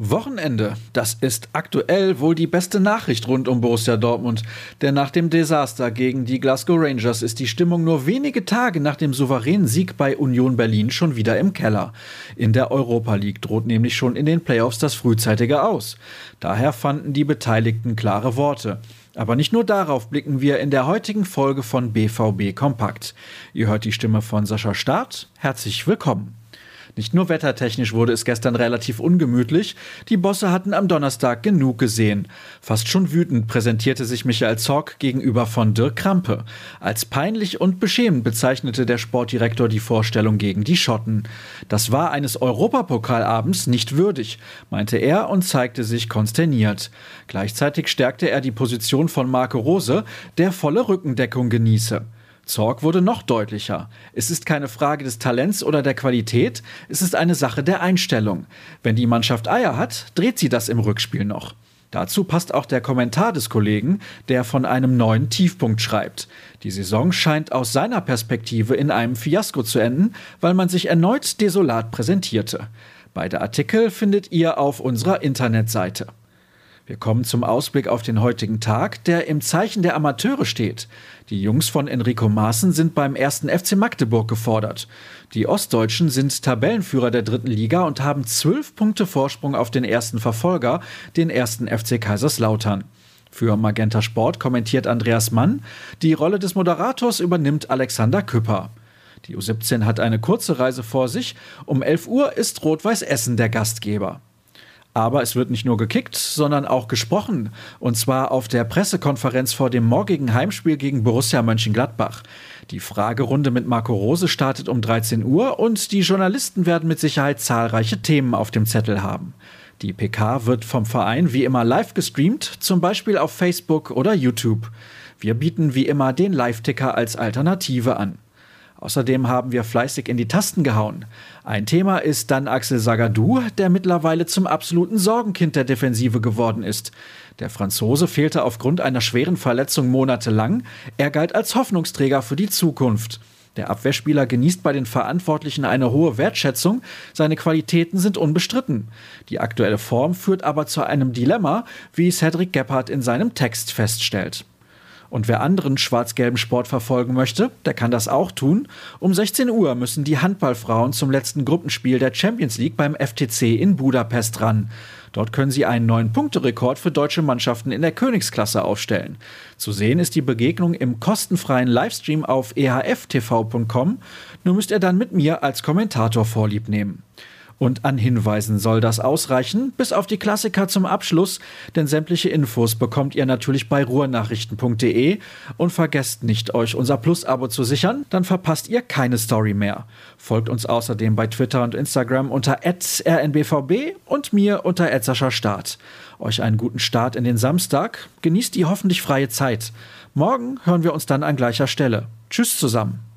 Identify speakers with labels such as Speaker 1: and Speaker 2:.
Speaker 1: Wochenende. Das ist aktuell wohl die beste Nachricht rund um Borussia Dortmund. Denn nach dem Desaster gegen die Glasgow Rangers ist die Stimmung nur wenige Tage nach dem souveränen Sieg bei Union Berlin schon wieder im Keller. In der Europa League droht nämlich schon in den Playoffs das frühzeitige Aus. Daher fanden die Beteiligten klare Worte. Aber nicht nur darauf blicken wir in der heutigen Folge von BVB Kompakt. Ihr hört die Stimme von Sascha Staat. Herzlich willkommen. Nicht nur wettertechnisch wurde es gestern relativ ungemütlich, die Bosse hatten am Donnerstag genug gesehen. Fast schon wütend präsentierte sich Michael Zorc gegenüber von Dirk Krampe. Als peinlich und beschämend bezeichnete der Sportdirektor die Vorstellung gegen die Schotten. Das war eines Europapokalabends nicht würdig, meinte er und zeigte sich konsterniert. Gleichzeitig stärkte er die Position von Marco Rose, der volle Rückendeckung genieße. Zorg wurde noch deutlicher. Es ist keine Frage des Talents oder der Qualität, es ist eine Sache der Einstellung. Wenn die Mannschaft Eier hat, dreht sie das im Rückspiel noch. Dazu passt auch der Kommentar des Kollegen, der von einem neuen Tiefpunkt schreibt. Die Saison scheint aus seiner Perspektive in einem Fiasko zu enden, weil man sich erneut desolat präsentierte. Beide Artikel findet ihr auf unserer Internetseite. Wir kommen zum Ausblick auf den heutigen Tag, der im Zeichen der Amateure steht. Die Jungs von Enrico Maaßen sind beim ersten FC Magdeburg gefordert. Die Ostdeutschen sind Tabellenführer der dritten Liga und haben zwölf Punkte Vorsprung auf den ersten Verfolger, den ersten FC Kaiserslautern. Für Magenta Sport kommentiert Andreas Mann. Die Rolle des Moderators übernimmt Alexander Küpper. Die U17 hat eine kurze Reise vor sich. Um 11 Uhr ist Rot-Weiß Essen der Gastgeber. Aber es wird nicht nur gekickt, sondern auch gesprochen. Und zwar auf der Pressekonferenz vor dem morgigen Heimspiel gegen Borussia Mönchengladbach. Die Fragerunde mit Marco Rose startet um 13 Uhr und die Journalisten werden mit Sicherheit zahlreiche Themen auf dem Zettel haben. Die PK wird vom Verein wie immer live gestreamt, zum Beispiel auf Facebook oder YouTube. Wir bieten wie immer den Live-Ticker als Alternative an. Außerdem haben wir fleißig in die Tasten gehauen. Ein Thema ist dann Axel Sagadou, der mittlerweile zum absoluten Sorgenkind der Defensive geworden ist. Der Franzose fehlte aufgrund einer schweren Verletzung monatelang. Er galt als Hoffnungsträger für die Zukunft. Der Abwehrspieler genießt bei den Verantwortlichen eine hohe Wertschätzung, seine Qualitäten sind unbestritten. Die aktuelle Form führt aber zu einem Dilemma, wie Cedric Gebhardt in seinem Text feststellt. Und wer anderen schwarz-gelben Sport verfolgen möchte, der kann das auch tun. Um 16 Uhr müssen die Handballfrauen zum letzten Gruppenspiel der Champions League beim FTC in Budapest ran. Dort können sie einen neuen Punkterekord für deutsche Mannschaften in der Königsklasse aufstellen. Zu sehen ist die Begegnung im kostenfreien Livestream auf ehaftv.com. Nur müsst ihr dann mit mir als Kommentator Vorlieb nehmen. Und an Hinweisen soll das ausreichen, bis auf die Klassiker zum Abschluss, denn sämtliche Infos bekommt ihr natürlich bei ruhrnachrichten.de und vergesst nicht, euch unser Plus-Abo zu sichern, dann verpasst ihr keine Story mehr. Folgt uns außerdem bei Twitter und Instagram unter rnbvb und mir unter Start. Euch einen guten Start in den Samstag, genießt die hoffentlich freie Zeit. Morgen hören wir uns dann an gleicher Stelle. Tschüss zusammen.